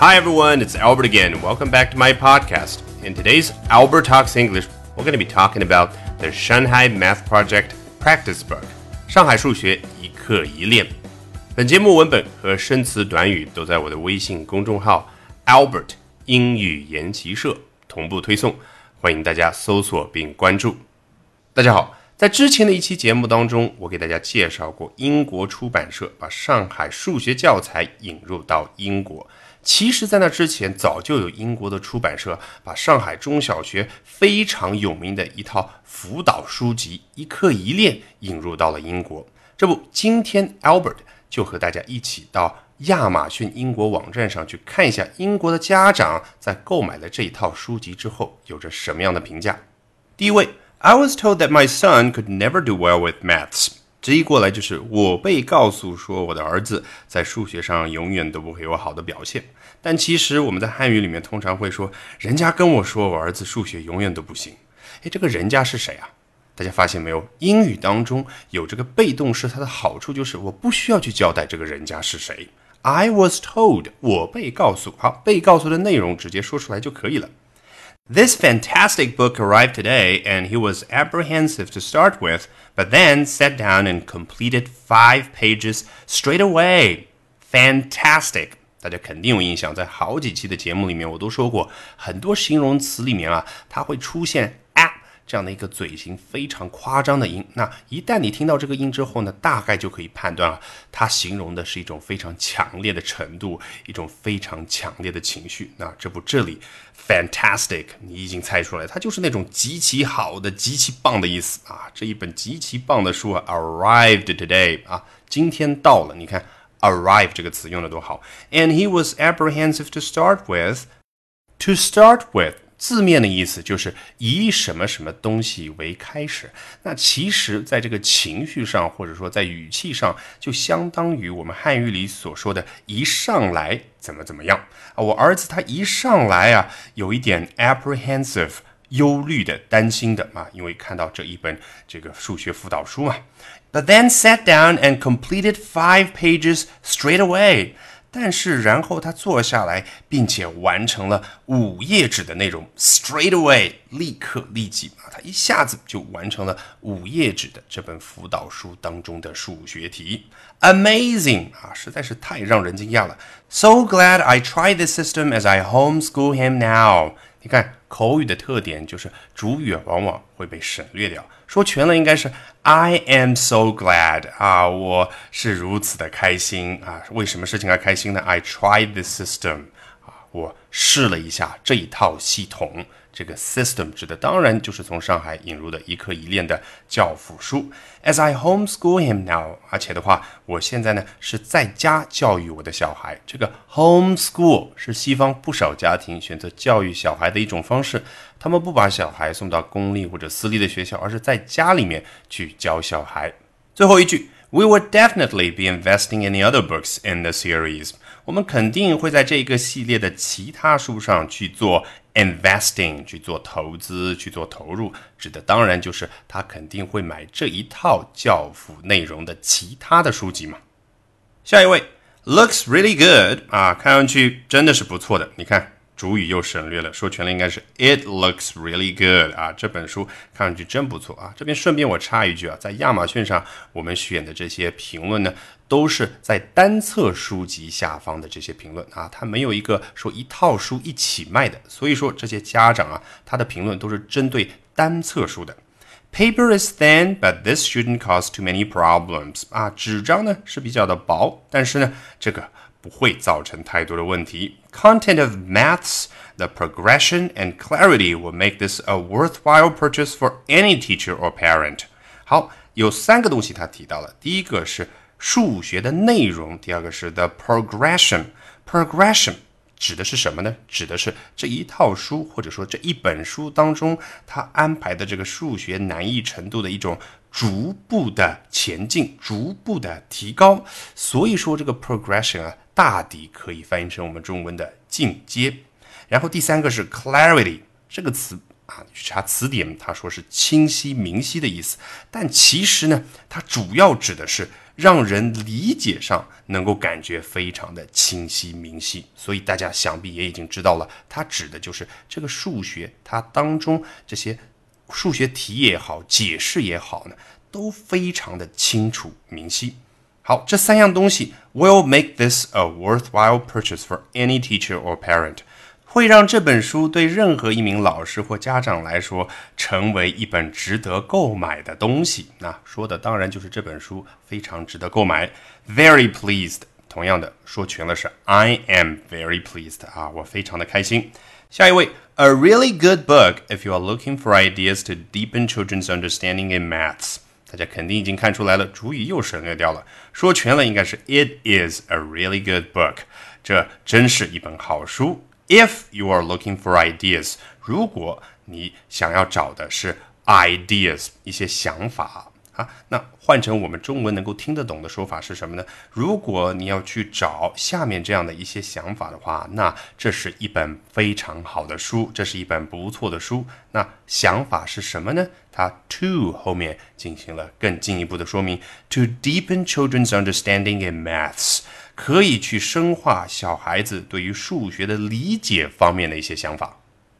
Hi everyone, it's Albert again. Welcome back to my podcast. In today's Albert Talks English, we're going to be talking about the Shanghai Math Project Practice Book. 上海数学一课一练。本节目文本和生词短语都在我的微信公众号 Albert 英语研习社同步推送，欢迎大家搜索并关注。大家好。在之前的一期节目当中，我给大家介绍过英国出版社把上海数学教材引入到英国。其实，在那之前，早就有英国的出版社把上海中小学非常有名的一套辅导书籍《一课一练》引入到了英国。这不，今天 Albert 就和大家一起到亚马逊英国网站上去看一下英国的家长在购买了这一套书籍之后有着什么样的评价。第一位。I was told that my son could never do well with maths。直译过来就是我被告诉说我的儿子在数学上永远都不会有好的表现。但其实我们在汉语里面通常会说，人家跟我说我儿子数学永远都不行。诶，这个人家是谁啊？大家发现没有？英语当中有这个被动式，它的好处就是我不需要去交代这个人家是谁。I was told，我被告诉。好，被告诉的内容直接说出来就可以了。This fantastic book arrived today, and he was apprehensive to start with, but then sat down and completed five pages straight away. Fantastic！大家肯定有印象，在好几期的节目里面，我都说过，很多形容词里面啊，它会出现。 这样的一个嘴型非常夸张的音，那一旦你听到这个音之后呢，大概就可以判断啊，它形容的是一种非常强烈的程度，一种非常强烈的情绪。那这不这里 fantastic，你已经猜出来，它就是那种极其好的、极其棒的意思啊。这一本极其棒的书啊，arrived today 啊，今天到了。你看 arrive 这个词用的多好。And he was apprehensive to start with，to start with。字面的意思就是以什么什么东西为开始，那其实，在这个情绪上，或者说在语气上，就相当于我们汉语里所说的“一上来怎么怎么样”啊。我儿子他一上来啊，有一点 apprehensive，忧虑的、担心的啊，因为看到这一本这个数学辅导书嘛。But then sat down and completed five pages straight away. 但是，然后他坐下来，并且完成了五页纸的内容，straight away，立刻立即啊，他一下子就完成了五页纸的这本辅导书当中的数学题，amazing 啊，实在是太让人惊讶了。So glad I tried this system as I homeschool him now。你看。口语的特点就是主语往往会被省略掉，说全了应该是 I am so glad 啊，我是如此的开心啊，为什么事情而开心呢？I tried the system 啊，我试了一下这一套系统。这个 system 指的当然就是从上海引入的一课一练的教辅书。As I homeschool him now，而且的话，我现在呢是在家教育我的小孩。这个 homeschool 是西方不少家庭选择教育小孩的一种方式。他们不把小孩送到公立或者私立的学校，而是在家里面去教小孩。最后一句，We will definitely be investing in the other books in the series。我们肯定会在这个系列的其他书上去做。Investing 去做投资，去做投入，指的当然就是他肯定会买这一套教辅内容的其他的书籍嘛。下一位，looks really good 啊，看上去真的是不错的。你看。主语又省略了，说全了应该是 It looks really good 啊，这本书看上去真不错啊。这边顺便我插一句啊，在亚马逊上我们选的这些评论呢，都是在单册书籍下方的这些评论啊，它没有一个说一套书一起卖的，所以说这些家长啊，他的评论都是针对单册书的。Paper is thin, but this shouldn't cause too many problems 啊，纸张呢是比较的薄，但是呢这个。不会造成太多的问题。Content of maths, the progression and clarity will make this a worthwhile purchase for any teacher or parent. 好，有三个东西他提到了，第一个是数学的内容，第二个是 the progression。progression 指的是什么呢？指的是这一套书或者说这一本书当中，他安排的这个数学难易程度的一种逐步的前进，逐步的提高。所以说这个 progression 啊。大抵可以翻译成我们中文的进阶，然后第三个是 clarity 这个词啊，去查词典，他说是清晰明晰的意思，但其实呢，它主要指的是让人理解上能够感觉非常的清晰明晰。所以大家想必也已经知道了，它指的就是这个数学，它当中这些数学题也好，解释也好呢，都非常的清楚明晰。好，这三样东西 will make this a worthwhile purchase for any teacher or parent。会让这本书对任何一名老师或家长来说成为一本值得购买的东西。那说的当然就是这本书非常值得购买。Very pleased，同样的说全了是 I am very pleased 啊，我非常的开心。下一位，A really good book if you are looking for ideas to deepen children's understanding in maths。大家肯定已经看出来了，主语又省略掉了。说全了应该是 It is a really good book，这真是一本好书。If you are looking for ideas，如果你想要找的是 ideas 一些想法 啊，那换成我们中文能够听得懂的说法是什么呢？如果你要去找下面这样的一些想法的话，那这是一本非常好的书，这是一本不错的书。那想法是什么呢？它 to 后面进行了更进一步的说明，to deepen children's understanding in maths。可以去深化小孩子对于数学的理解方面的一些想法。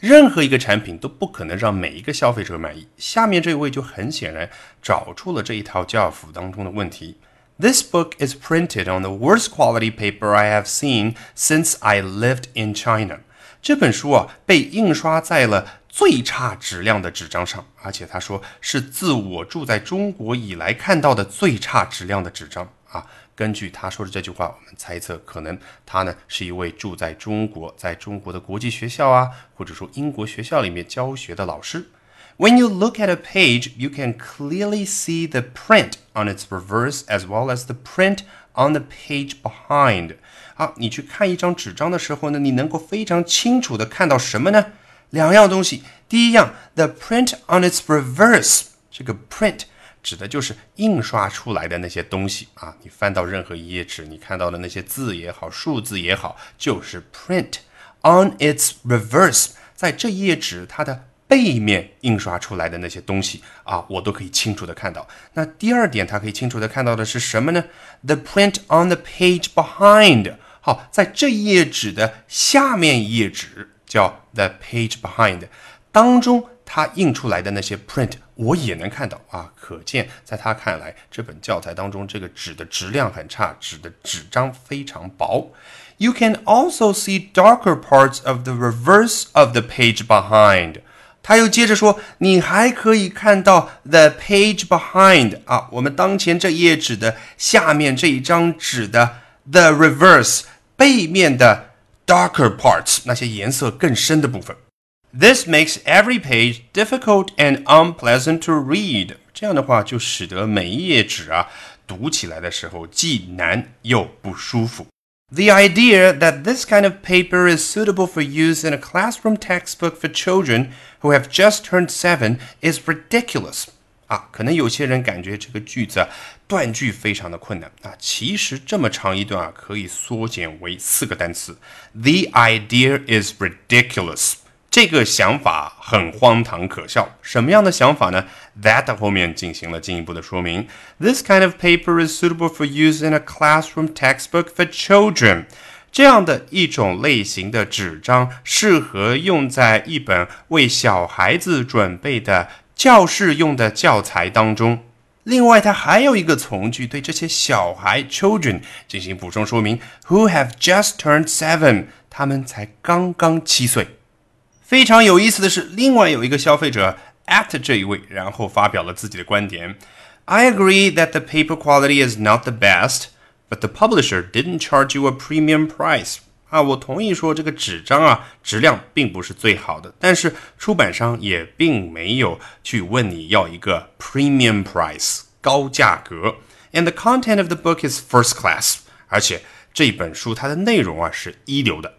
任何一个产品都不可能让每一个消费者满意。下面这位就很显然找出了这一套教辅当中的问题。This book is printed on the worst quality paper I have seen since I lived in China。这本书啊被印刷在了最差质量的纸张上，而且他说是自我住在中国以来看到的最差质量的纸张啊。根据他说的这句话，我们猜测，可能他呢是一位住在中国，在中国的国际学校啊，或者说英国学校里面教学的老师。When you look at a page, you can clearly see the print on its reverse as well as the print on the page behind。好，你去看一张纸张的时候呢，你能够非常清楚的看到什么呢？两样东西。第一样，the print on its reverse，这个 print。指的就是印刷出来的那些东西啊！你翻到任何一页纸，你看到的那些字也好，数字也好，就是 print on its reverse，在这页纸它的背面印刷出来的那些东西啊，我都可以清楚的看到。那第二点，它可以清楚的看到的是什么呢？The print on the page behind，好，在这一页纸的下面一页纸叫 the page behind 当中。他印出来的那些 print 我也能看到啊，可见在他看来，这本教材当中这个纸的质量很差，纸的纸张非常薄。You can also see darker parts of the reverse of the page behind。他又接着说，你还可以看到 the page behind 啊，我们当前这页纸的下面这一张纸的 the reverse 背面的 darker parts，那些颜色更深的部分。This makes every page difficult and unpleasant to read。这样的话，就使得每一页纸啊，读起来的时候既难又不舒服。The idea that this kind of paper is suitable for use in a classroom textbook for children who have just turned seven is ridiculous。啊，可能有些人感觉这个句子啊，断句非常的困难啊。其实这么长一段啊，可以缩减为四个单词。The idea is ridiculous。 这个想法很荒唐可笑。什么样的想法呢？That 后面进行了进一步的说明。This kind of paper is suitable for use in a classroom textbook for children。这样的一种类型的纸张适合用在一本为小孩子准备的教室用的教材当中。另外，它还有一个从句对这些小孩 children 进行补充说明：Who have just turned seven？他们才刚刚七岁。非常有意思的是，另外有一个消费者 at 这一位，然后发表了自己的观点。I agree that the paper quality is not the best, but the publisher didn't charge you a premium price. 啊，我同意说这个纸张啊质量并不是最好的，但是出版商也并没有去问你要一个 premium price 高价格。And the content of the book is first class，而且这本书它的内容啊是一流的。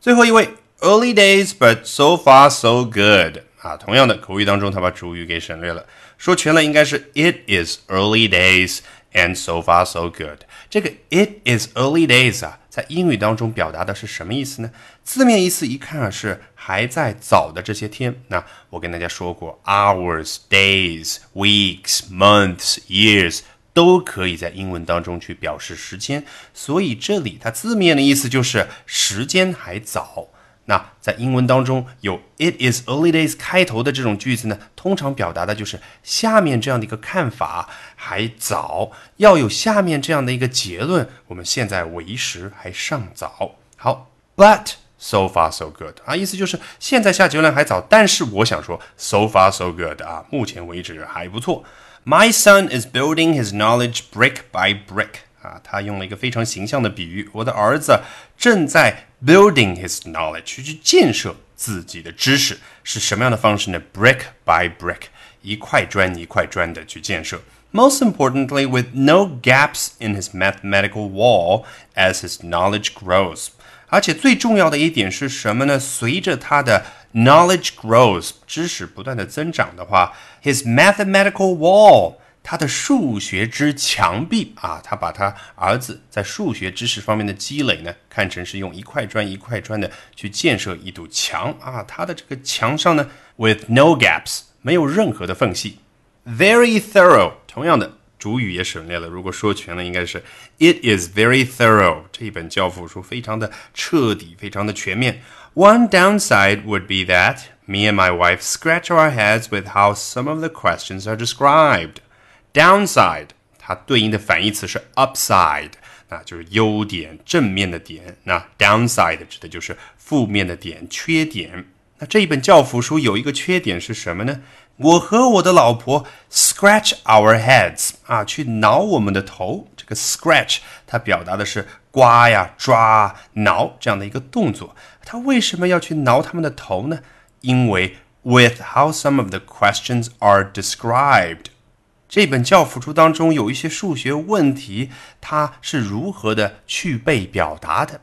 最后一位。Early days, but so far so good 啊，同样的口语当中，他把主语给省略了，说全了应该是 It is early days and so far so good。这个 It is early days 啊，在英语当中表达的是什么意思呢？字面意思一看啊，是还在早的这些天。那我跟大家说过，hours, days, weeks, months, years 都可以在英文当中去表示时间，所以这里它字面的意思就是时间还早。那在英文当中有 "It is early days" 开头的这种句子呢，通常表达的就是下面这样的一个看法还早，要有下面这样的一个结论，我们现在为时还尚早。好，But so far so good 啊，意思就是现在下结论还早，但是我想说 so far so good 啊，目前为止还不错。My son is building his knowledge brick by brick. 啊，他用了一个非常形象的比喻，我的儿子正在 building his knowledge 去建设自己的知识，是什么样的方式呢？Brick by brick，一块砖一块砖的去建设。Most importantly, with no gaps in his mathematical wall as his knowledge grows. 而且最重要的一点是什么呢？随着他的 knowledge grows，知识不断的增长的话，his mathematical wall， 他的数学之墙壁啊，他把他儿子在数学知识方面的积累呢，看成是用一块砖一块砖的去建设一堵墙啊，他的这个墙上呢，with no gaps，没有任何的缝隙，very thorough，同样的。主语也省略了。如果说全了，应该是 It is very thorough。这一本教辅书非常的彻底，非常的全面。One downside would be that me and my wife scratch our heads with how some of the questions are described. Downside，它对应的反义词是 upside，那就是优点、正面的点。那 downside 指的就是负面的点、缺点。那这一本教辅书有一个缺点是什么呢？我和我的老婆 scratch our heads 啊，去挠我们的头。这个 scratch 它表达的是刮呀、抓、挠这样的一个动作。他为什么要去挠他们的头呢？因为 with how some of the questions are described，这本教辅书当中有一些数学问题，它是如何的去被表达的。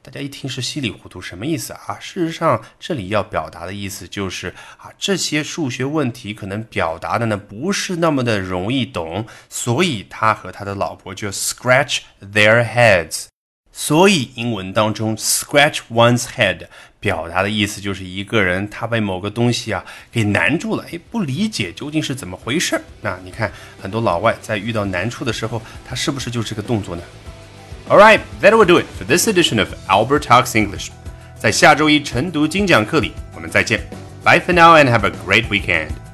大家一听是稀里糊涂，什么意思啊？事实上，这里要表达的意思就是啊，这些数学问题可能表达的呢不是那么的容易懂，所以他和他的老婆就 scratch their heads。所以英文当中 scratch one's head 表达的意思就是一个人他被某个东西啊给难住了，哎，不理解究竟是怎么回事儿。那你看很多老外在遇到难处的时候，他是不是就这个动作呢？All right, that will do it for this edition of Albert Talks English。在下周一晨读精讲课里，我们再见。Bye for now and have a great weekend.